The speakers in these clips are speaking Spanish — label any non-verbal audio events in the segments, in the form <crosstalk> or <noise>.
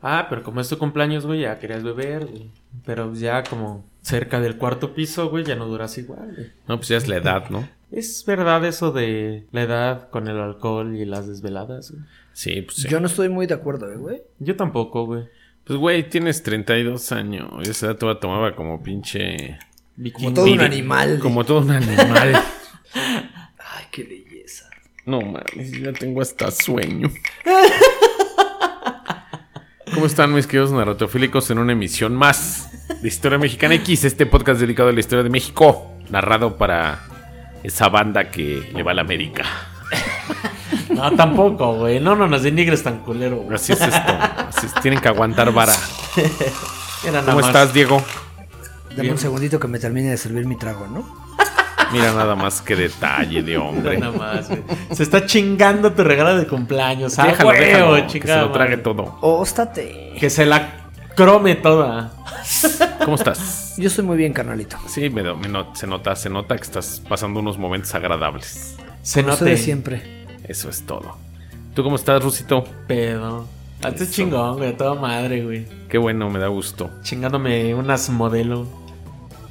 Ah, pero como es tu cumpleaños, güey, ya querías beber, güey. Pero ya como cerca del cuarto piso, güey, ya no duras igual, güey. No, pues ya es la edad, ¿no? Es verdad eso de la edad con el alcohol y las desveladas, güey. Sí, pues sí. Yo no estoy muy de acuerdo, eh, güey. Yo tampoco, güey. Pues, güey, tienes 32 años. Y esa edad te tomaba como pinche... Como todo un animal. Como todo un animal. Ay, qué belleza. No mames, ya tengo hasta sueño. <laughs> ¿Cómo están mis queridos narratofílicos en una emisión más de Historia Mexicana X, este podcast dedicado a la historia de México, narrado para esa banda que le va a la América. No, tampoco, güey. No, no nos denigres tan culero, güey. Así es esto. Así es, tienen que aguantar vara. Era nada ¿Cómo más- estás, Diego? Dame Bien. un segundito que me termine de servir mi trago, ¿no? Mira nada más que detalle de hombre. nada más, güey. Se está chingando tu regalo de cumpleaños. Ah, Déjalo, huevo, déjalo, que se lo trague madre. todo. Óstate. Que se la crome toda. ¿Cómo estás? Yo estoy muy bien, carnalito. Sí, me, me se nota, se nota que estás pasando unos momentos agradables. Se note. ustedes siempre. Eso es todo. ¿Tú cómo estás, Rusito? Pedo. Hazte Eso. chingón, güey. a Toda madre, güey. Qué bueno, me da gusto. Chingándome unas modelo.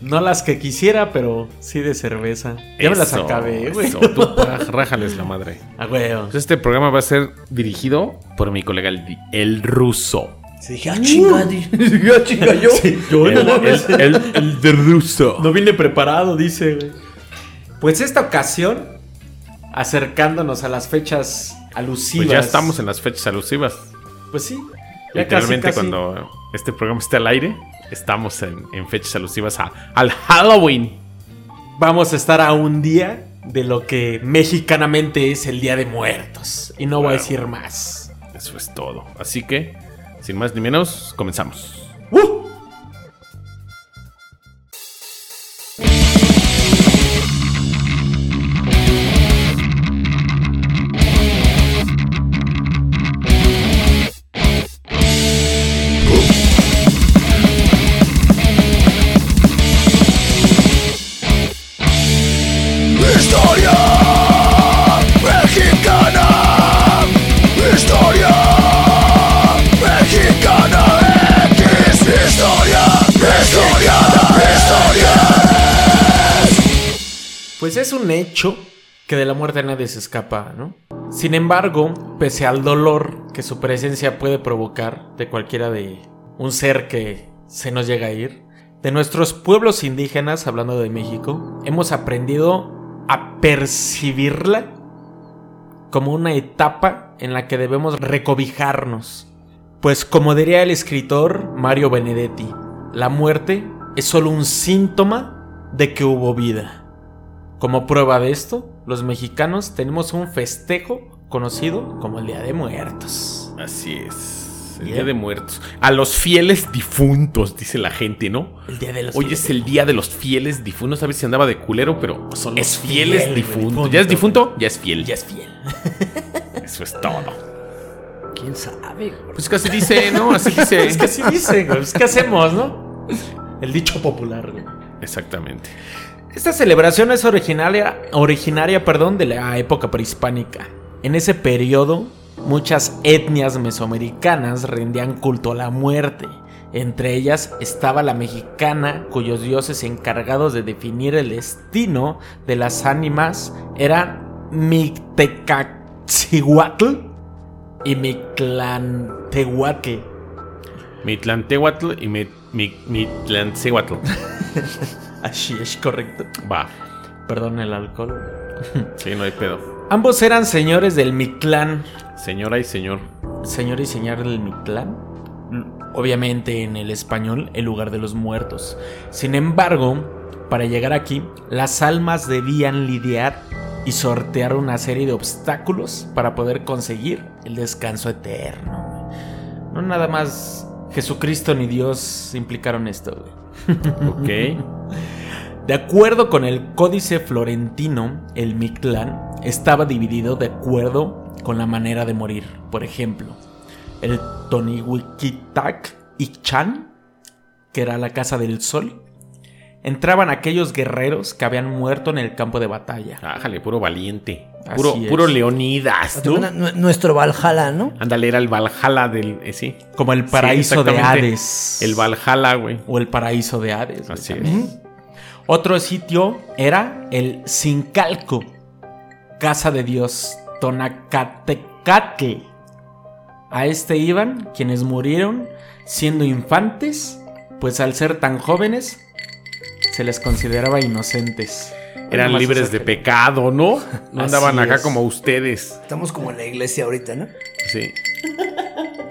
No las que quisiera, pero sí de cerveza. Ya me las acabé, güey. Tú rájales la madre. <laughs> A huevo. Pues este programa va a ser dirigido por mi colega el, el ruso. Sí, dije, ah, chinga, <laughs> ah, chinga yo. Yo El, el- el- el de ruso. No vine preparado, dice, güey. Pues esta ocasión, acercándonos a las fechas alusivas. Pues ya estamos en las fechas alusivas. Pues sí. Ya Literalmente casi, casi. cuando este programa esté al aire, estamos en, en fechas alusivas a- al Halloween. Vamos a estar a un día de lo que mexicanamente es el Día de Muertos. Y no voy a decir más. Eso es todo. Así que, sin más ni menos, comenzamos. ¡Uh! Pues es un hecho que de la muerte nadie se escapa, ¿no? Sin embargo, pese al dolor que su presencia puede provocar de cualquiera de un ser que se nos llega a ir, de nuestros pueblos indígenas, hablando de México, hemos aprendido a percibirla como una etapa en la que debemos recobijarnos. Pues como diría el escritor Mario Benedetti, la muerte es solo un síntoma de que hubo vida. Como prueba de esto, los mexicanos tenemos un festejo conocido como el Día de Muertos. Así es. El. Día de Muertos. A los fieles difuntos, dice la gente, ¿no? El Día de los Hoy es el día de los fieles difuntos. A ver si andaba de culero, pero Son los es fieles fieles difuntos. ¿Ya es difunto? Ya es fiel. Ya es fiel. <laughs> Eso es todo. ¿Quién sabe, güey? Pues casi dice, ¿no? Así dice. <laughs> Es que así dice, güey. Es que hacemos, ¿no? El dicho popular, güey. Exactamente. Esta celebración es originaria, originaria perdón, de la época prehispánica. En ese periodo, muchas etnias mesoamericanas rendían culto a la muerte. Entre ellas estaba la mexicana, cuyos dioses encargados de definir el destino de las ánimas eran Mictecatzihuatl y Mictlantehuatl. Mitlantehuatl y mi- mi- Mitlantzehuatl. <laughs> Así es correcto. Va. Perdón el alcohol. Sí, no hay pedo. Ambos eran señores del Mictlán. Señora y señor. Señor y señor del Mictlán. Obviamente en el español, el lugar de los muertos. Sin embargo, para llegar aquí, las almas debían lidiar y sortear una serie de obstáculos para poder conseguir el descanso eterno. No nada más Jesucristo ni Dios implicaron esto. güey. Ok. <laughs> De acuerdo con el Códice Florentino, el Mictlán estaba dividido de acuerdo con la manera de morir. Por ejemplo, el Tonihuiquitac Ichan, que era la casa del sol, entraban aquellos guerreros que habían muerto en el campo de batalla. Ájale, puro valiente. Puro, puro Leonidas, ¿no? Nu- Nuestro Valhalla, ¿no? Ándale, era el Valhalla del. eh, sí. Como el paraíso de. Hades. El Valhalla, güey. O el paraíso de Hades. Así es. Otro sitio era el Sincalco, casa de Dios Tonacatecatl. A este iban quienes murieron siendo infantes, pues al ser tan jóvenes se les consideraba inocentes. Eran libres de pe- pecado, ¿no? <laughs> No Así andaban acá es. como ustedes. Estamos como en la iglesia ahorita, ¿no? Sí.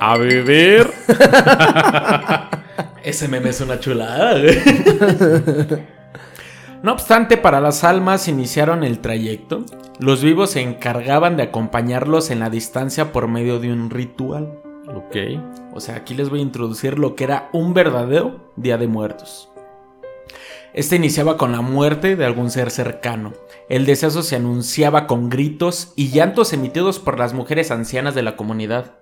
A beber. <laughs> Ese meme es una chulada. güey. <laughs> no obstante, para las almas iniciaron el trayecto. Los vivos se encargaban de acompañarlos en la distancia por medio de un ritual. Ok. O sea, aquí les voy a introducir lo que era un verdadero Día de Muertos. Este iniciaba con la muerte de algún ser cercano. El deceso se anunciaba con gritos y llantos emitidos por las mujeres ancianas de la comunidad.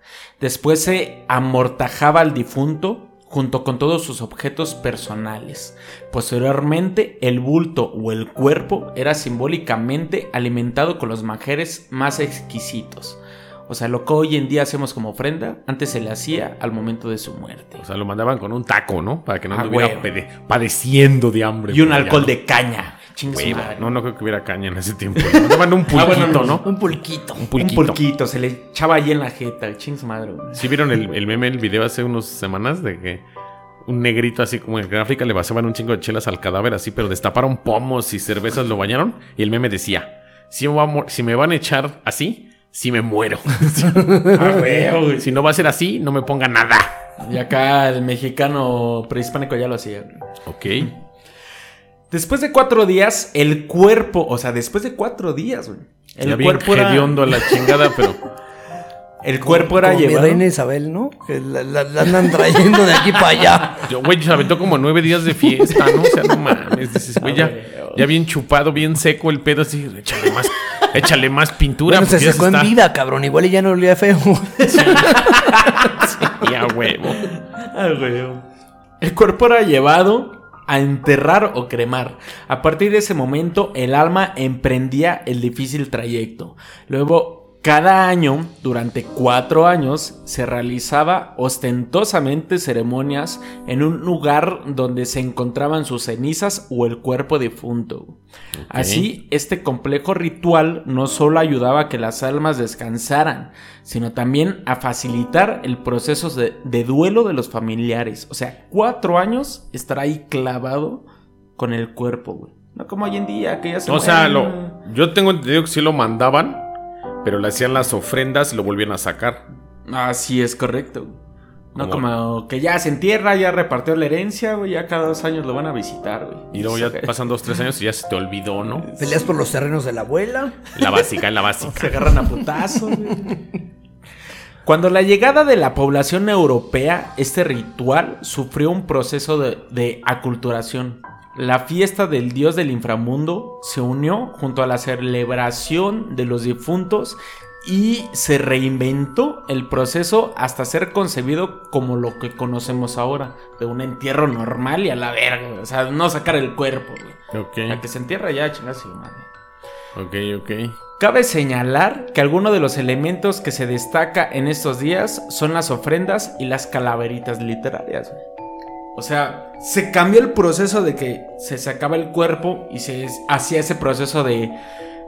Después se amortajaba al difunto junto con todos sus objetos personales. Posteriormente, el bulto o el cuerpo era simbólicamente alimentado con los manjares más exquisitos. O sea, lo que hoy en día hacemos como ofrenda, antes se le hacía al momento de su muerte. O sea, lo mandaban con un taco, ¿no? Para que no Ah, anduviera huevo. pede- padeciendo de hambre. Y un allá, alcohol de caña. Madre. No, no creo que hubiera caña en ese tiempo. Le mandaban un pulquito, Ah, bueno, no. Un pulquito. Un Un pulquito. pulquito, se le echaba ahí en la jeta. Ching su madre. güey. ¿Sí vieron el, el meme, el video hace unas semanas de que un negrito así como en gráfica le vaciaban un chingo de chelas al cadáver así, pero destaparon pomos y cervezas, lo bañaron y el meme decía, si me, va a mo- si me van a echar así, si me muero. <laughs> Ah, güey, si no va a ser así, no me ponga nada. Y acá el mexicano prehispánico ya lo hacía. Ok. Después de cuatro días, el cuerpo, o sea, después de cuatro días, güey. El ya bien cuerpo era, a la <laughs> chingada, pero el cuerpo era llevado. reina Isabel, ¿no? Que la, la- la andan trayendo de aquí para allá. <laughs> yo, güey, se aventó como nueve días de fiesta, ¿no? O sea, no mames. Dices, güey, ya, bien chupado, bien seco el pedo, así, échale más, échale más pintura. Bueno, se secó en está- vida, cabrón. Igual y ya no olía feo. Ya, <laughs> huevo. Ah, güey. El cuerpo era llevado a enterrar o cremar. A partir de ese momento, el alma emprendía el difícil trayecto. Luego, cada año, durante cuatro años, se realizaba ostentosamente ceremonias en un lugar donde se encontraban sus cenizas o el cuerpo difunto. Así, este complejo ritual no solo ayudaba a que las almas descansaran, sino también a facilitar el proceso de, de duelo de los familiares. O sea, cuatro años estar ahí clavado con el cuerpo, güey. No como hoy en día, que ya se O sea, lo, yo tengo entendido que sí lo mandaban, pero le hacían las ofrendas y lo volvían a sacar. Así es correcto. No Como- como que ya se entierra, ya repartió la herencia, güey, ya cada dos años lo van a visitar, güey. Y luego ya <laughs> pasan dos, tres años y ya se te olvidó, ¿no? Peleas por los terrenos de la abuela. La básica, la <laughs> Se básica. agarran a putazos. güey. Cuando la llegada de la población europea, este ritual sufrió un proceso de, de aculturación. La fiesta del dios del inframundo se unió junto a la celebración de los difuntos y se reinventó el proceso hasta ser concebido como lo que conocemos ahora, de un entierro normal y a la verga, o sea, no sacar el cuerpo, güey. La que se entierra ya, chingas madre. ok, ok. Cabe señalar que algunos de los elementos que se destaca en estos días son las ofrendas y las calaveritas literarias. güey. O sea, se cambió el proceso de que se sacaba el cuerpo y se hacía ese proceso de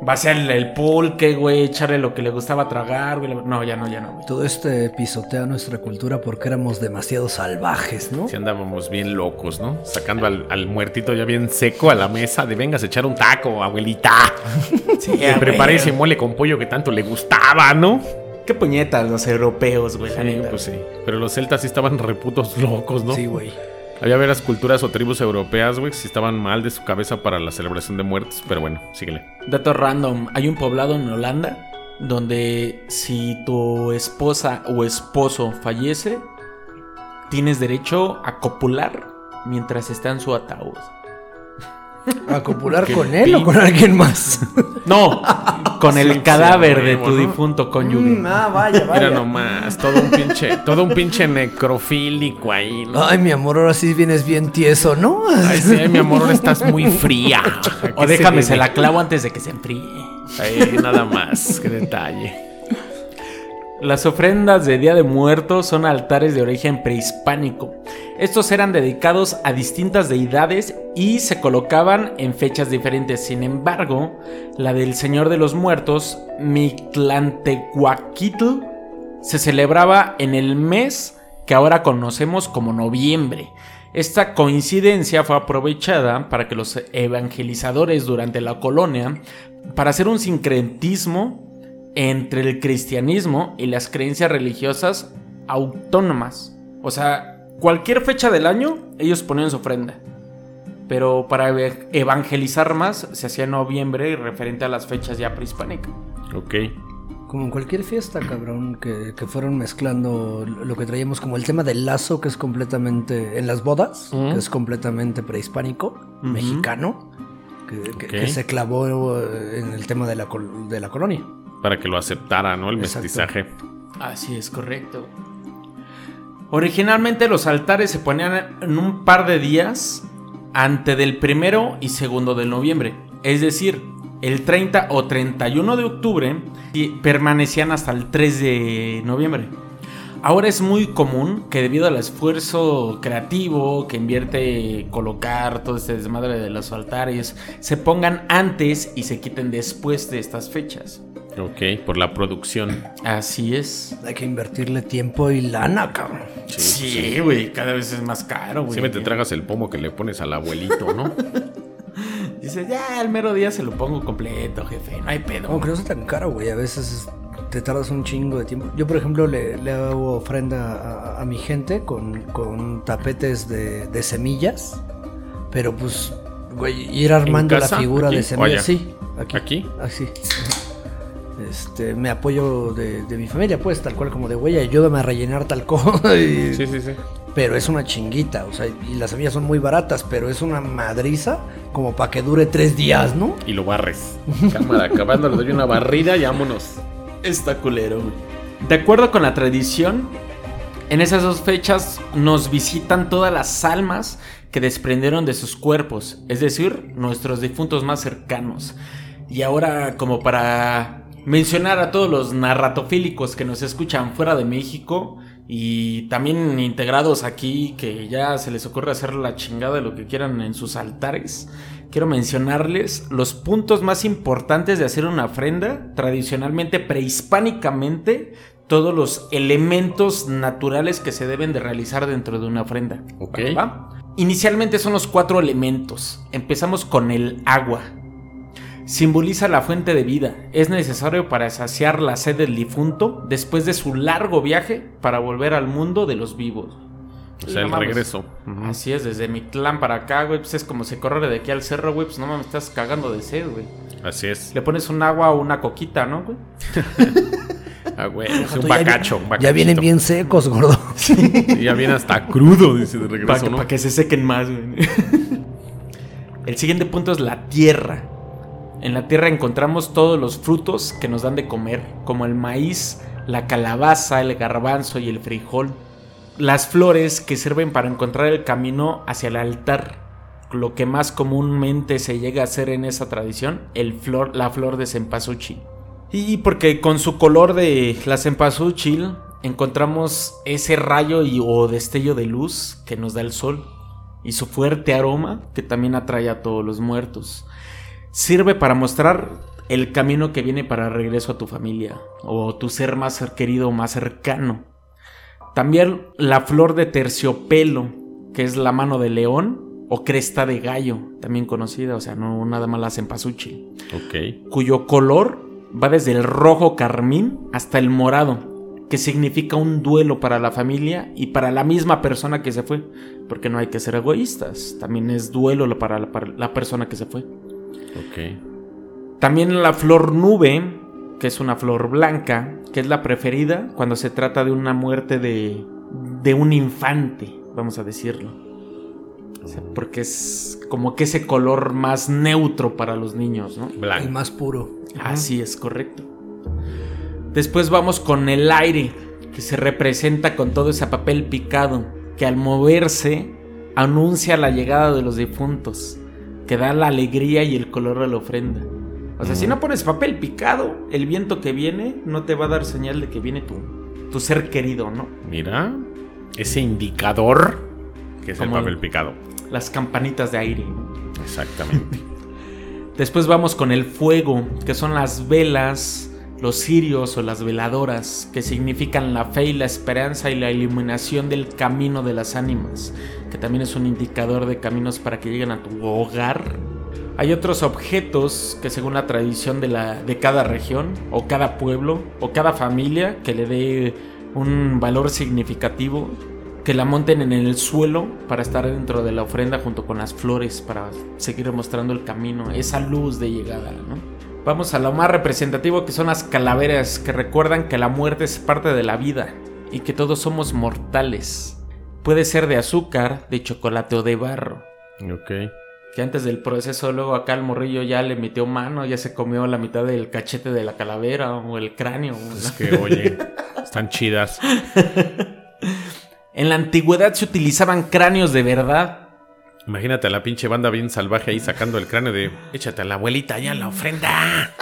vaciarle el pulque, güey, echarle lo que le gustaba tragar, güey. No, ya no, ya no, güey. Todo este pisotea nuestra cultura porque éramos demasiado salvajes, ¿no? Si andábamos bien locos, ¿no? Sacando al, al muertito ya bien seco a la mesa de vengas a echar un taco, abuelita. <laughs> Sí, Que prepare ese mole con pollo que tanto le gustaba, ¿no? Qué puñetas los europeos, güey. Sí, pues sí. Pero los celtas sí estaban reputos locos, ¿no? Sí, güey. Había veras culturas o tribus europeas, güey, sí estaban mal de su cabeza para la celebración de muertos. Pero bueno, síguele. Dato random, hay un poblado en Holanda donde si tu esposa o esposo fallece, tienes derecho a copular mientras está en su ataúd. ¿A copular con él o con alguien más? No, <laughs> con el Sí, cadáver sí, de tu ¿no? difunto cónyuge. Mm, ah, vaya, Mira vaya. nomás, todo un pinche, todo un pinche necrofílico ahí, ¿no? Ay, mi amor, ahora sí vienes bien tieso, ¿no? Ay, sí, ay, mi amor, ahora estás muy fría. <laughs> O ¿Qué déjame, se se la clavo antes de que se enfríe. Ay, nada más, qué detalle. Las ofrendas de Día de Muertos son altares de origen prehispánico. Estos eran dedicados a distintas deidades y se colocaban en fechas diferentes. Sin embargo, la del Señor de los Muertos, Mictlantecuaquitl, se celebraba en el mes que ahora conocemos como noviembre. Esta coincidencia fue aprovechada para que los evangelizadores durante la colonia para hacer un sincretismo entre el cristianismo y las creencias religiosas autónomas. O sea, cualquier fecha del año ellos ponían su ofrenda. Pero para evangelizar más se hacía en noviembre referente a las fechas ya prehispánicas. Ok. Como en cualquier fiesta, cabrón, que, que fueron mezclando lo que traíamos como el tema del lazo, que es completamente, en las bodas, que es completamente prehispánico, mexicano, que, que- Ok. que se clavó eh, en el tema de la, de la colonia. Para que lo aceptara, ¿no? El Exacto. mestizaje. Así es, correcto. Originalmente los altares se ponían en un par de días ante del primero y segundo de noviembre. Es decir, el 30 o 31 de octubre y permanecían hasta el 3 de noviembre. Ahora es muy común que debido al esfuerzo creativo que invierte colocar todo este desmadre de los altares, se pongan antes y se quiten después de estas fechas. Ok, por la producción. Así es. Hay que invertirle tiempo y lana, cabrón. Sí, güey, cada vez es más caro, güey. Siempre te tragas el pomo que le pones al abuelito, ¿no? <laughs> Dices, ya, el mero día se lo pongo completo, jefe, no hay pedo. No sea tan caro, güey. A veces te tardas un chingo de tiempo. Yo, por ejemplo, le, le hago ofrenda a, a mi gente con, con tapetes de, de semillas. Pero pues, güey, ir armando la figura ¿Aquí? de semillas. ¿O Sí, aquí. ¿Aquí? Así. Este, me apoyo de, de mi familia, pues, tal cual como de, güey, ayúdame a rellenar tal <laughs> cosa. y- Sí, sí, sí. Pero es una chinguita, o sea, y las semillas son muy baratas, pero es una madriza como para que dure tres días, ¿no? Y lo barres. <laughs> Cámara, acabando, le doy una barrida y vámonos. Está culero, güey. De acuerdo con la tradición, en esas dos fechas nos visitan todas las almas que desprendieron de sus cuerpos, es decir, nuestros difuntos más cercanos. Y ahora, como para mencionar a todos los narratofílicos que nos escuchan fuera de México y también integrados aquí, que ya se les ocurre hacer la chingada de lo que quieran en sus altares, quiero mencionarles los puntos más importantes de hacer una ofrenda, tradicionalmente prehispánicamente, todos los elementos naturales que se deben de realizar dentro de una ofrenda. Ok. ¿Va? Inicialmente son los cuatro elementos. Empezamos con el agua. Simboliza la fuente de vida. Es necesario para saciar la sed del difunto después de su largo viaje para volver al mundo de los vivos. O sea, el mames. regreso. Así es, desde mi clan para acá, güey, pues es como se corre de aquí al cerro, güey, pues no mames, estás cagando de sed, güey. Así es. Le pones un agua o una coquita, ¿no, güey? <laughs> Ah, güey. es un Ya bacacho. un Ya bacachito. vienen bien secos, gordo. <laughs> Y ya viene hasta crudo, dice de Para regreso, que, ¿no? pa' que se sequen más, güey. <laughs> El siguiente punto es la tierra. En la tierra encontramos todos los frutos que nos dan de comer, como el maíz, la calabaza, el garbanzo y el frijol. Las flores que sirven para encontrar el camino hacia el altar. Lo que más comúnmente se llega a hacer en esa tradición, la flor de cempasúchil. Y porque con su color de la cempasúchil encontramos ese rayo o destello de luz que nos da el sol y su fuerte aroma que también atrae a todos los muertos. Sirve para mostrar el camino que viene para regreso a tu familia o tu ser más querido, más cercano. También la flor de terciopelo, que es la mano de león o cresta de gallo, también conocida, o sea, no nada más la cempasúchil Ok. cuyo color va desde el rojo carmín hasta el morado, que significa un duelo para la familia y para la misma persona que se fue, porque no hay que ser egoístas, también es duelo para la, para la persona que se fue. Ok. También la flor nube, que es una flor blanca, que es la preferida cuando se trata de una muerte de, de un infante, vamos a decirlo. O sea, porque es como que ese color más neutro para los niños, ¿no? El Blanco. más puro. Así es correcto. Después vamos con el aire, que se representa con todo ese papel picado, que al moverse anuncia la llegada de los difuntos, que da la alegría y el color de la ofrenda. O sea, si no pones papel picado, el viento que viene no te va a dar señal de que viene tu, tu ser querido, ¿no? Mira, ese indicador que es el Como el- papel picado. Las campanitas de aire. ¿no? Exactamente. <laughs> Después vamos con el fuego, que son las velas, los cirios o las veladoras, que significan la fe y la esperanza y la iluminación del camino de las ánimas, que también es un indicador de caminos para que lleguen a tu hogar. Hay otros objetos que según la tradición de, la, de cada región, o cada pueblo, o cada familia, que le dé un valor significativo, que la monten en el suelo para estar dentro de la ofrenda junto con las flores para seguir mostrando el camino, esa luz de llegada, ¿no? Vamos a lo más representativo que son las calaveras que recuerdan que la muerte es parte de la vida y que todos somos mortales. Puede ser de azúcar, de chocolate o de barro. ok. Que antes del proceso luego acá el morrillo ya le metió mano, ya se comió la mitad del cachete de la calavera o el cráneo. ¿no? Es que, oye, están chidas. <laughs> En la antigüedad se utilizaban cráneos de verdad Imagínate a la pinche banda bien salvaje ahí sacando el cráneo de. Échate a la abuelita ya la ofrenda.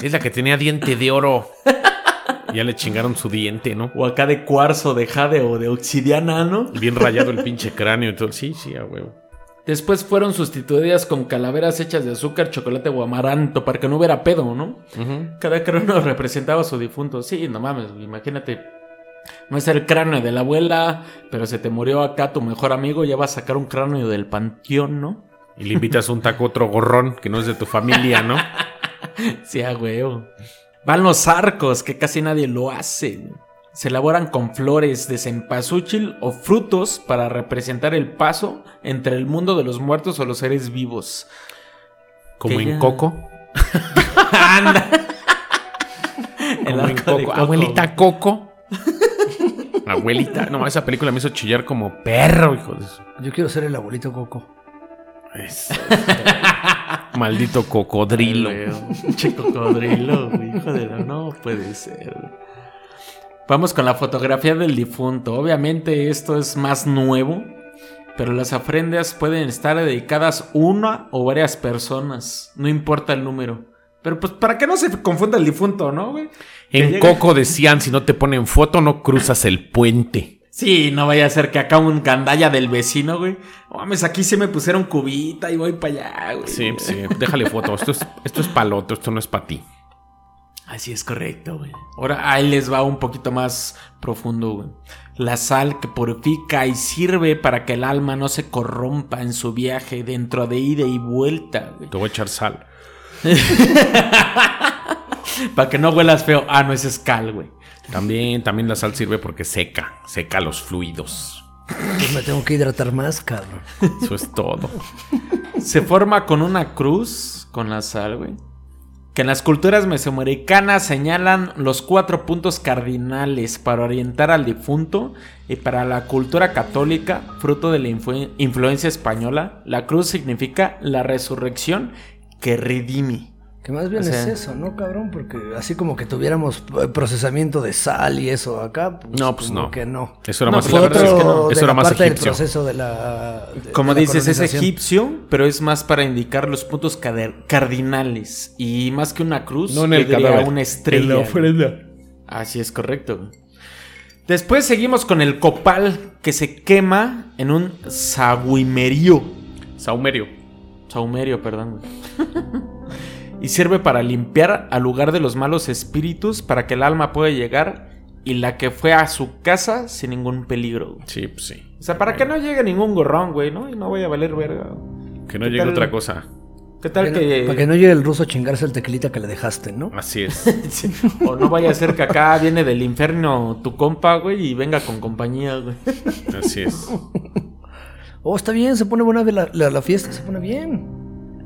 Es la que tenía diente de oro. Ya le chingaron su diente, ¿no? O acá de cuarzo, de jade o de obsidiana, ¿no? Bien rayado el pinche cráneo y todo. Sí, sí, a huevo. Después fueron sustituidas con calaveras hechas de azúcar, chocolate o amaranto para que no hubiera pedo, ¿no? Cada cráneo <laughs> representaba a su difunto. Sí, no mames, imagínate. No es el cráneo de la abuela, pero se te murió acá tu mejor amigo, ya vas a sacar un cráneo del panteón, ¿no? Y le invitas un taco otro gorrón que no es de tu familia, ¿no? <laughs> Sí, a huevo. Van los arcos, que casi nadie lo hace. Se elaboran con flores de cempasúchil o frutos para representar el paso entre el mundo de los muertos o los seres vivos. Como en ya- Coco. <laughs> ¡Anda! Como en. Coco. Abuelita Coco. Abuelita. No, esa película me hizo chillar como perro, hijo de su. Yo quiero ser el abuelito Coco. Eso. Maldito cocodrilo. Che cocodrilo, hijo de la... No puede ser. Vamos con la fotografía del difunto. Obviamente esto es más nuevo, pero las ofrendas pueden estar dedicadas una o varias personas. No importa el número. Pero pues para que no se confunda el difunto, ¿no, güey? En llegue- Coco decían, si no te ponen foto, no cruzas el puente. Sí, no vaya a ser que acá un gandalla del vecino, güey. Mames, aquí se me pusieron cubita y voy para allá, güey. Sí, sí. Déjale foto. Esto es, esto es paloto, esto no es para ti. Así es correcto, güey. Ahora ahí les va un poquito más profundo, güey. La sal que purifica y sirve para que el alma no se corrompa en su viaje dentro de ida y vuelta, güey. Te voy a echar sal. <laughs> Para que no huelas feo. Ah, no, ese es cal, güey. También, también la sal sirve porque seca, seca los fluidos. Pues me tengo que hidratar más, cabrón. Eso es todo. Se forma con una cruz con la sal, güey. Que en las culturas mesoamericanas señalan los cuatro puntos cardinales para orientar al difunto y para la cultura católica, fruto de la influ- influencia española, la cruz significa la resurrección que redime. Que más bien O sea- es eso, ¿no, cabrón? Porque así como que tuviéramos eh, procesamiento de sal y eso acá, pues, No, pues como no. que no. Eso era No, más, la verdad es otro que no. de Eso la era más parte del egipcio. proceso de la... de- Como de la dices, es egipcio, pero es más para indicar los puntos cardinales. Y más que una cruz, No en el yo diría cadáver. una estrella. En la. Así es correcto. Después seguimos con el copal que se quema en un sahuimerio. Saumerio. Saumerio, perdón. <laughs> y sirve para limpiar al lugar de los malos espíritus para que el alma pueda llegar y la que fue a su casa sin ningún peligro. güey. Sí, pues sí. O sea, para que no llegue ningún gorrón, güey, ¿no? Y no vaya a valer verga. Que no ¿Qué llegue tal? otra cosa. ¿Qué tal Para que, para que no llegue el ruso a chingarse el tequilita que le dejaste, ¿no? Así es. <laughs> Sí. O no vaya a ser que acá viene del infierno tu compa, güey, y venga con compañía, güey. Así es. <laughs> Oh, está bien, se pone buena la- la fiesta, se pone bien.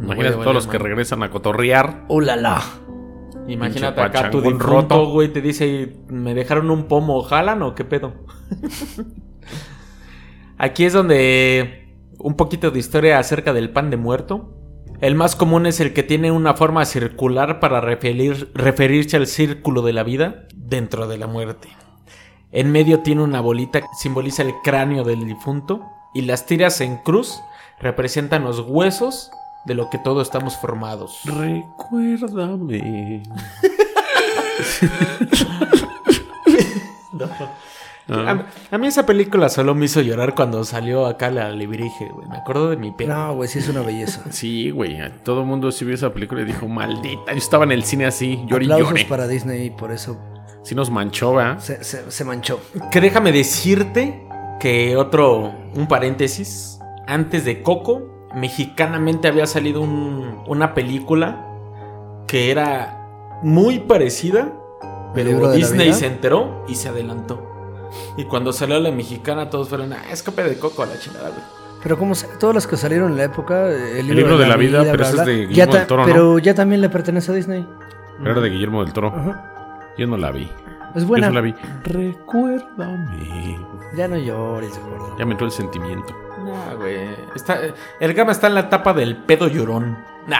Imagínate todos los que regresan a cotorrear. Oh, la la. Imagínate acá tu roto. güey, te dice, me dejaron un pomo, ¿jalan o qué pedo? <laughs> Aquí es donde un poquito de historia acerca del pan de muerto. El más común es el que tiene una forma circular para referir- referirse al círculo de la vida dentro de la muerte. En medio tiene una bolita que simboliza el cráneo del difunto y las tiras en cruz representan los huesos de lo que todos estamos formados. Recuérdame. <laughs> A, a mí esa película solo me hizo llorar cuando salió acá la Librige, güey. Me acuerdo de mi pelo. No, güey, sí es una belleza. <laughs> Sí, güey. Todo el mundo sí vio esa película y dijo, maldita. Yo estaba en el cine así, lloré y Aplausos lloré. para Disney y por eso Sí nos manchó, ¿verdad? se, se- se manchó. Que déjame decirte que otro, un paréntesis, antes de Coco, mexicanamente había salido un- una película que era muy parecida, ¿El pero Disney se enteró y se adelantó. Y cuando salió la mexicana, todos fueron, ah, es copia de Coco a la chingada, güey. Pero como se- todas las que salieron en la época, el libro, libro de la vida, pero ese es de ya Guillermo ta- del Toro, ¿no? Pero ya también le pertenece a Disney. Era de Guillermo del Toro. Ajá. Yo no la vi. Es Yo buena. la vi. Recuérdame. Ya no llores, gordo. Ya me entró el sentimiento. Nah, güey. Está, el gama está en la etapa del pedo llorón. Nah.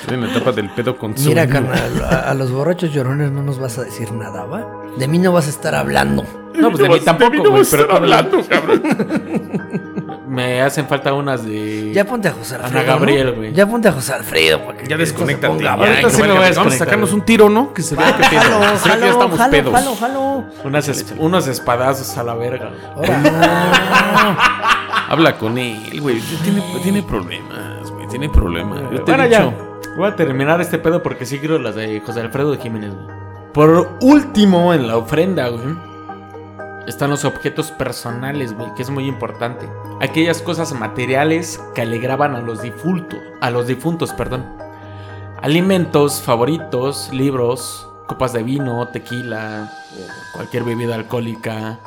Estoy en la etapa del pedo con Mira, carnal, a, a los borrachos llorones no nos vas a decir nada, ¿va? De mí no vas a estar hablando. No, pues de mí tampoco, güey. Pero hablando, cabrón. <laughs> me hacen falta unas de. Ya ponte a José Ana Alfredo. Gabriel, ¿no? güey. Ya ponte a José Alfredo. Ya bueno. Ahorita sí me voy a Vamos a sacarnos un tiro, ¿no? Que se vea que pedo. Jalo, que ya jalo, estamos jalo, pedos. jalo, jalo. Unas es- unos espadazos a la verga. <laughs> Habla con él, güey. Tiene, tiene problemas, güey. Tiene problemas. Yo te he Bueno, dicho. ya. Voy a terminar este pedo porque sí quiero las de José Alfredo de Jiménez, güey. Por último, en la ofrenda, güey, están los objetos personales, güey, que es muy importante. Aquellas cosas materiales que alegraban a los difuntos, a los difuntos, perdón. Alimentos favoritos, libros, copas de vino, tequila, cualquier bebida alcohólica,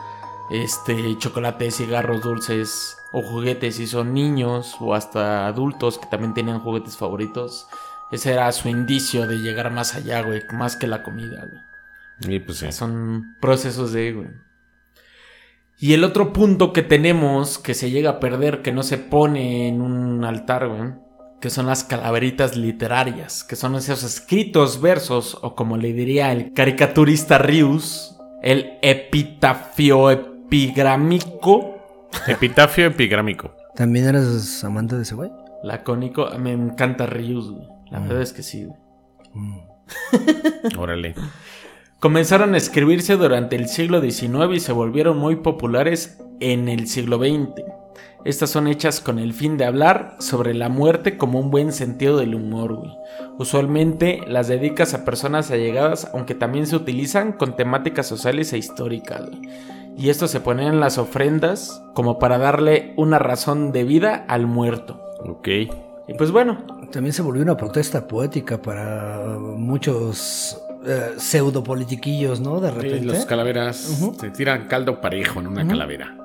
este, chocolate, cigarros, dulces o juguetes si son niños o hasta adultos que también tenían juguetes favoritos. Ese era su indicio de llegar más allá, güey, más que la comida, güey. Y pues sí. Son procesos de, güey. Y el otro punto que tenemos que se llega a perder, que no se pone en un altar, güey, que son las calaveritas literarias, que son esos escritos versos, o como le diría el caricaturista Rius, el epitafio epigrámico, Epitafio epigrámico. ¿También eres amante de ese güey? lacónico. Me encanta Rius, güey. La verdad es que sí, güey. Órale. Comenzaron a escribirse durante el siglo XIX y se volvieron muy populares en el siglo XX. Estas son hechas con el fin de hablar sobre la muerte como un buen sentido del humor, güey. Usualmente las dedicas a personas allegadas, aunque también se utilizan con temáticas sociales e históricas, güey. Y esto se pone en las ofrendas como para darle una razón de vida al muerto. Ok. Y pues bueno, También se volvió una protesta poética para muchos eh, pseudo politiquillos, ¿no? De Sí, repente. los calaveras te tiran caldo parejo en una calavera.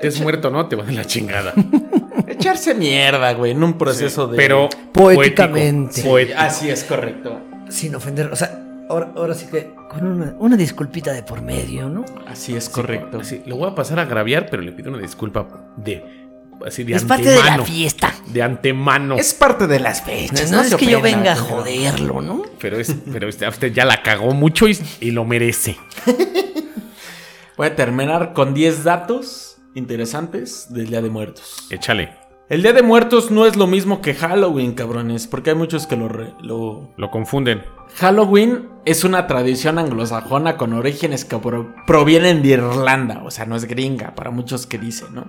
Te has muerto, ¿no? Te va de la chingada. <laughs> echarse mierda, güey, en un proceso de... Pero Poéticamente. poético, poético. Así es correcto. Sin ofender. O sea, ahora, ahora sí que con una, una disculpita de por medio, ¿no? Así es correcto. Sí, lo voy a pasar a agraviar, pero le pido una disculpa de. Así de es parte de la antemano. fiesta. De antemano. Es parte de las fechas. No, es que yo venga a joderlo, ¿no? Pero, es, pero este, usted ya la cagó mucho y, y lo merece. <laughs> Voy a terminar con 10 datos interesantes del Día de Muertos. Échale. El Día de Muertos no es lo mismo que Halloween, cabrones, porque hay muchos que lo... re- lo... Lo confunden. Halloween es una tradición anglosajona con orígenes que pro- provienen de Irlanda, o sea, no es gringa, para muchos que dicen, ¿no?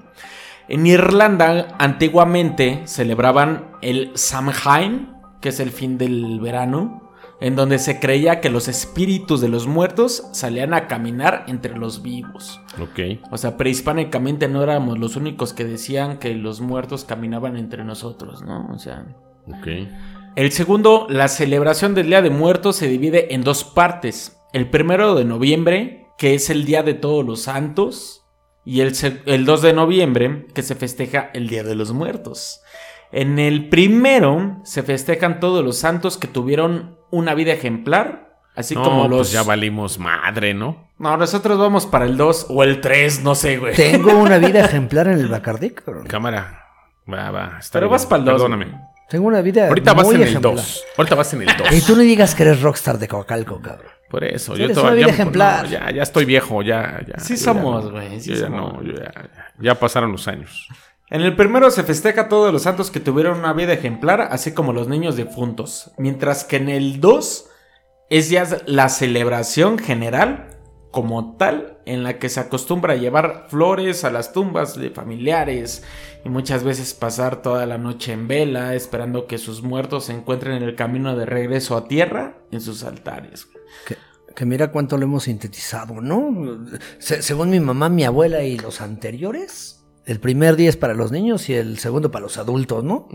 En Irlanda antiguamente celebraban el Samhain, que es el fin del verano, en donde se creía que los espíritus de los muertos salían a caminar entre los vivos. Ok. O sea, prehispánicamente no éramos los únicos que decían que los muertos caminaban entre nosotros, ¿no? O sea... Ok. El segundo, la celebración del Día de Muertos se divide en dos partes. El primero de noviembre, que es el Día de Todos los Santos, y el, el 2 de noviembre, que se festeja el Día de los Muertos. En el primero se festejan todos los santos que tuvieron una vida ejemplar Así no, como los. pues ya valimos madre, ¿no? No, nosotros vamos para el 2 o el 3, no sé, güey. Tengo <laughs> una vida ejemplar en el Bacardí, cabrón. Cámara. Va, va. está Pero bien, vas para el 2. Perdóname. Tengo una vida Ahorita vas en el ejemplar. 2. Ahorita vas en el 2. <laughs> Y tú no digas que eres rockstar de Coacalco, cabrón. Por eso, yo eres todavía. una vida no, ejemplar. ya, ya estoy viejo, ya. ya Sí somos, güey, sí ya somos. no, yo ya, ya. Ya pasaron los años. En el primero se festeja a todos los santos que tuvieron una vida ejemplar, así como los niños difuntos. Mientras que en el 2 es ya la celebración general como tal, en la que se acostumbra a llevar flores a las tumbas de familiares y muchas veces pasar toda la noche en vela, esperando que sus muertos se encuentren en el camino de regreso a tierra en sus altares. Que, que mira cuánto lo hemos sintetizado, ¿no? Se- según mi mamá, mi abuela y los anteriores, el primer día es para los niños y el segundo para los adultos, ¿no?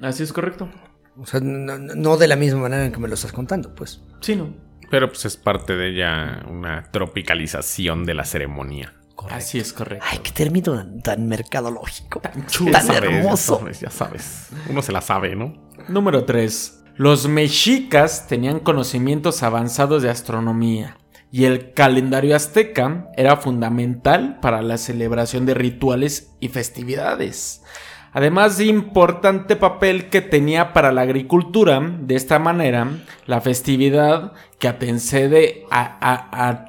Así es correcto. O sea, no, no- no de la misma manera en que me lo estás contando, pues. Sí, no. Pero pues es parte de ella una tropicalización de la ceremonia. Así es correcto. Ay, qué término tan, tan mercadológico. Tan, Ya sabes, ya hermoso. sabes, ya sabes. Uno se la sabe, ¿no? Número 3. Los mexicas tenían conocimientos avanzados de astronomía y el calendario azteca era fundamental para la celebración de rituales y festividades. Además de importante papel que tenía para la agricultura, de esta manera, la festividad que antecede, a,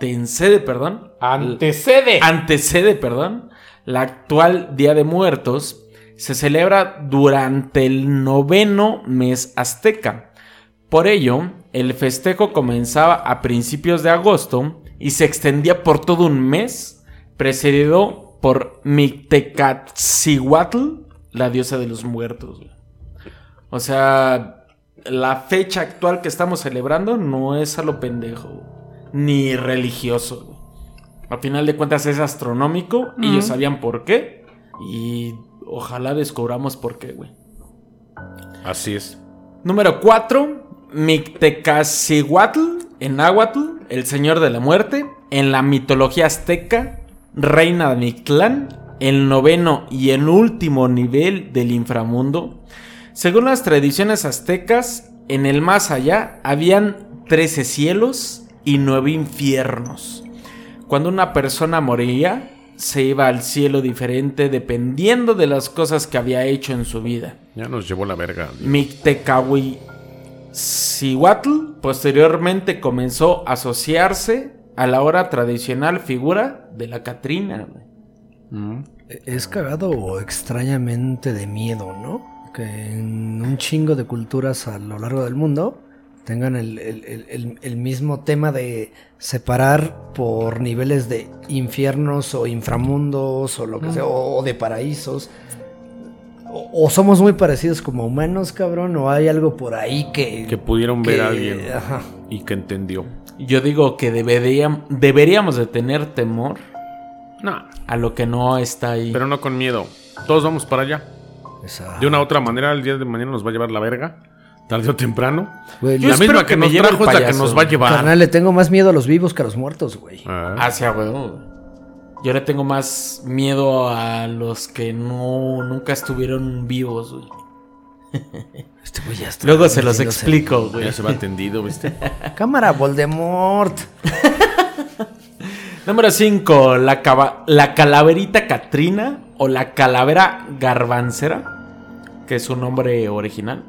perdón, Antecede. antecede, perdón, la actual Día de Muertos, se celebra durante el noveno mes azteca. Por ello, el festejo comenzaba a principios de agosto y se extendía por todo un mes, precedido por Mictecatzihuatl, la diosa de los muertos. güey. O sea, la fecha actual que estamos celebrando no es a lo pendejo, ni religioso. güey. A final de cuentas es astronómico y ellos sabían por qué. Y ojalá descubramos por qué, güey. Así es. Número 4. Mictecacihuatl, en náhuatl, el señor de la muerte. En la mitología azteca, reina de Mictlán. El noveno y el último nivel del inframundo. Según las tradiciones aztecas, en el más allá habían 13 cielos y 9 infiernos. Cuando una persona moría, se iba al cielo diferente dependiendo de las cosas que había hecho en su vida. Ya nos llevó la verga. Mictecahuitzihuatl posteriormente comenzó a asociarse a la ahora tradicional figura de la Catrina. Güey. Es cagado o extrañamente de miedo, ¿no? Que en un chingo de culturas a lo largo del mundo tengan el, el- el- el- el mismo tema de separar por niveles de infiernos o inframundos o lo que sea, o, de paraísos. O, o somos muy parecidos como humanos, cabrón, o hay algo por ahí que... Que pudieron ver que- a alguien Ajá. y que entendió. Yo digo que deberíam- deberíamos de tener temor No, a lo que no está ahí. pero no con miedo. Todos vamos para allá. Esa- De una u otra manera, el día de mañana nos va a llevar la verga. Tarde o temprano. Güey, Yo la misma que que, me nos trajo es la que nos va a llevar. Carnal, le tengo más miedo a los vivos que a los muertos, güey. Ah, Hacia huevo. Yo le tengo más miedo a los que no nunca estuvieron vivos, güey. <laughs> Este güey ya está Luego se los explico, güey. ya se va entendido, ¿viste? <laughs> Cámara, Voldemort. <laughs> Número 5. La, la calaverita Catrina o la calavera garbancera, que es su nombre original,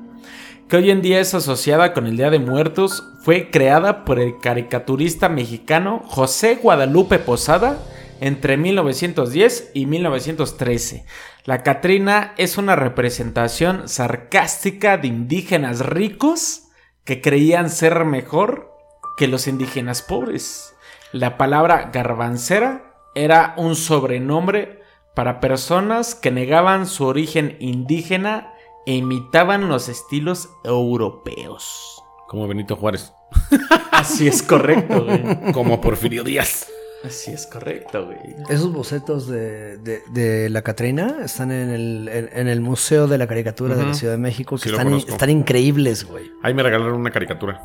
que hoy en día es asociada con el Día de Muertos, fue creada por el caricaturista mexicano José Guadalupe Posada entre 1910 y 1913. La Catrina es una representación sarcástica de indígenas ricos que creían ser mejor que los indígenas pobres. La palabra garbancera era un sobrenombre para personas que negaban su origen indígena e imitaban los estilos europeos. Como Benito Juárez. <laughs> Así es correcto, güey. Como Porfirio Díaz. Así es correcto, güey. Esos bocetos de, de- de la Catrina están en el, en, en el Museo de la Caricatura de la. Ciudad de México, que Sí, están, increíbles, güey. Ahí me regalaron una caricatura.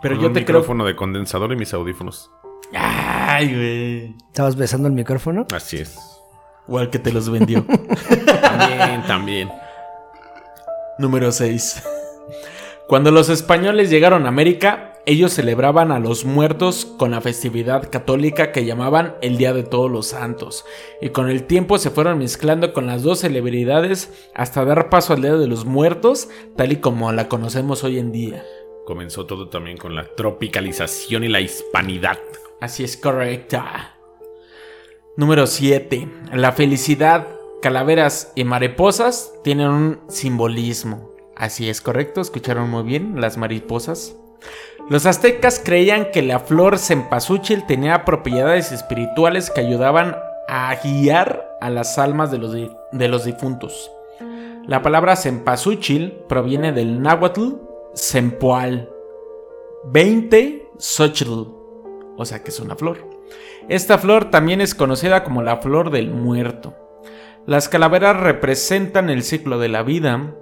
Pero Con yo un te creo. micrófono de condensador y mis audífonos. Ay, güey. ¿Estabas besando el micrófono? Así es. O al que te los vendió. <laughs> También, también. Número 6. Cuando los españoles llegaron a América, ellos celebraban a los muertos con la festividad católica que llamaban el Día de Todos los Santos. Y con el tiempo se fueron mezclando con las dos celebridades hasta dar paso al Día de los Muertos, tal y como la conocemos hoy en día. Comenzó todo también con la tropicalización y la hispanidad. Así es correcta. Número 7. La felicidad, calaveras y mariposas tienen un simbolismo. Así es correcto, escucharon muy bien las mariposas. Los aztecas creían que la flor cempasúchil tenía propiedades espirituales que ayudaban a guiar a las almas de los, los difuntos. La palabra cempasúchil proviene del náhuatl sempoal, 20 xochitl, o sea que es una flor. Esta flor también es conocida como la flor del muerto. Las calaveras representan el ciclo de la vida,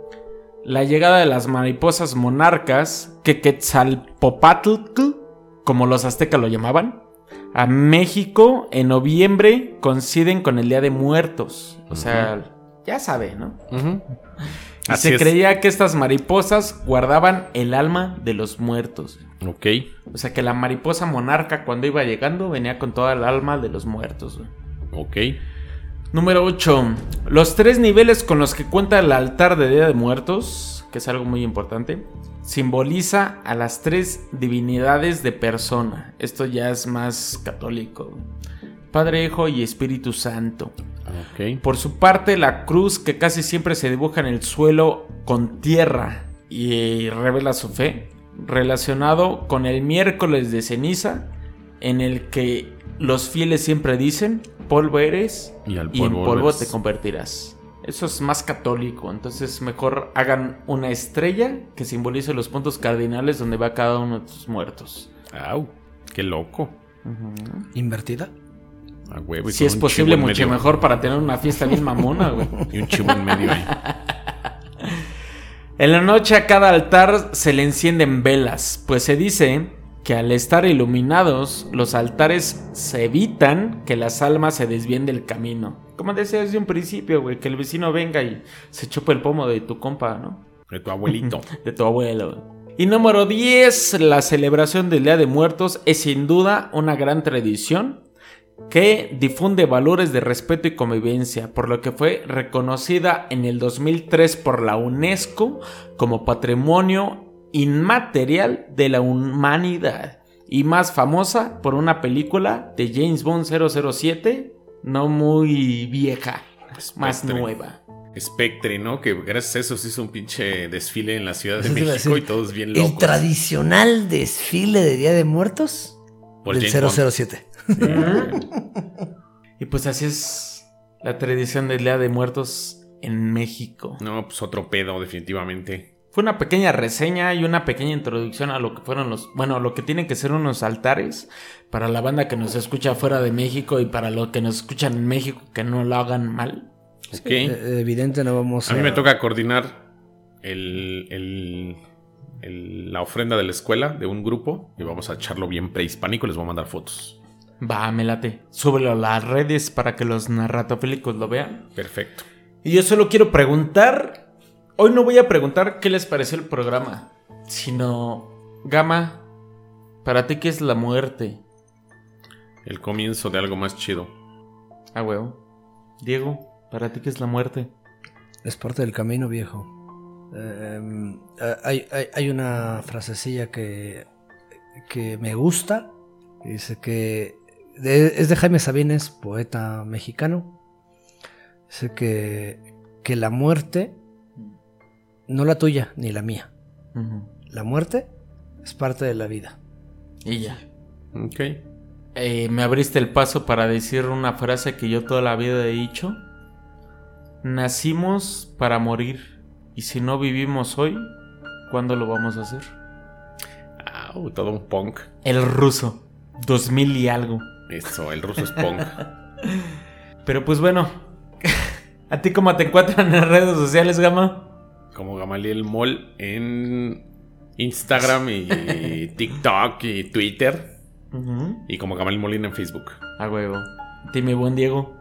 la llegada de las mariposas monarcas, que Quetzalpopatl, como los aztecas lo llamaban, a México en noviembre coinciden con el Día de Muertos. O sea, ya sabe, ¿no? Y Así se es. creía que estas mariposas guardaban el alma de los muertos. Ok. O sea que la mariposa monarca cuando iba llegando venía con toda el alma de los muertos. güey. Ok. Número 8. Los tres niveles con los que cuenta el altar de Día de Muertos, que es algo muy importante, simboliza a las tres divinidades de persona. Esto ya es más católico. Padre, Hijo y Espíritu Santo. Ok. Por su parte, la cruz que casi siempre se dibuja en el suelo con tierra y revela su fe, relacionado con el miércoles de ceniza, en el que los fieles siempre dicen, polvo eres Y al y en polvo polvo volverás". te convertirás. Eso es más católico, entonces mejor hagan una estrella que simbolice los puntos cardinales donde va cada uno de tus muertos. Au. Qué loco. ¿Invertida? A huevo. y Si es posible, mucho medio. mejor para tener una fiesta bien mamona, güey. <laughs> Y un chivo en medio ahí. <laughs> En la noche a cada altar se le encienden velas, pues se dice que al estar iluminados, los altares se evitan que las almas se desvíen del camino. Como decía desde un principio, güey, que el vecino venga y se chupe el pomo de tu compa, ¿no? De tu abuelito. <laughs> De tu abuelo. Y número 10, la celebración del Día de Muertos es sin duda una gran tradición que difunde valores de respeto y convivencia, por lo que fue reconocida en el 2003 por la UNESCO como Patrimonio Inmaterial de la Humanidad y más famosa por una película de James Bond 007, no muy vieja, más nueva. Spectre, ¿no? Que gracias a eso se hizo un pinche desfile en la Ciudad de México y todos bien locos. El tradicional desfile de Día de Muertos del 007. <laughs> Y pues así es la tradición del Día de Muertos en México. No, pues otro pedo, definitivamente. Fue una pequeña reseña y una pequeña introducción a lo que fueron los, bueno, lo que tienen que ser unos altares para la banda que nos escucha fuera de México y para los que nos escuchan en México que no lo hagan mal. Ok. E-, evidente, no vamos a. A mí me toca coordinar el, el, el, la ofrenda de la escuela de un grupo y vamos a echarlo bien prehispánico y les voy a mandar fotos. Va, me late. Súbelo a las redes para que los narratofílicos lo vean. Perfecto. Y yo solo quiero preguntar. Hoy no voy a preguntar qué les pareció el programa, sino, Gama, ¿para ti qué es la muerte? El comienzo de algo más chido. Ah, huevo. Diego, ¿para ti qué es la muerte? Es parte del camino, viejo. Eh, eh, hay, hay- hay una frasecilla que, que me gusta. que Dice que de- es de Jaime Sabines, poeta mexicano. Dice que, que la muerte, no la tuya ni la mía, la muerte es parte de la vida. Y ya. Ok. Eh, me abriste el paso para decir una frase que yo toda la vida he dicho. Nacimos para morir. Y si no vivimos hoy, ¿cuándo lo vamos a hacer? Au, todo un punk. El ruso. 2000 y algo. Eso, el ruso es punk. <laughs> Pero pues bueno. <laughs> ¿A ti cómo te encuentran en redes sociales, Gama? Como Gamaliel Mall en Instagram y <laughs> TikTok y Twitter. Y como Gamaliel Molina en Facebook. A huevo. Dime, buen Diego.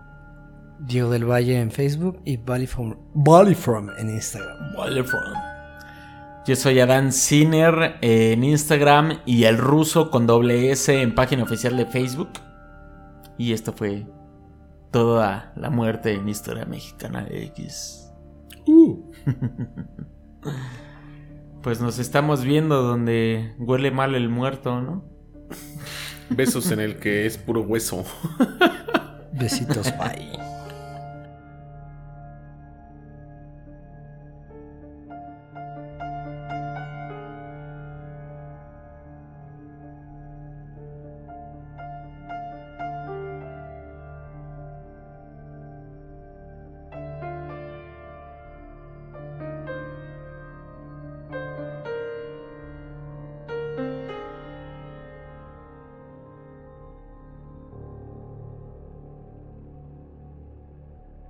Diego del Valle en Facebook y Valley From, Valley From en Instagram. Yo soy Adán Sinner en Instagram y el ruso con doble S en página oficial de Facebook. Y esto fue toda la muerte en Historia Mexicana X. <laughs> pues nos estamos viendo donde huele mal el muerto, ¿no? Besos en el que es puro hueso. Besitos, bye.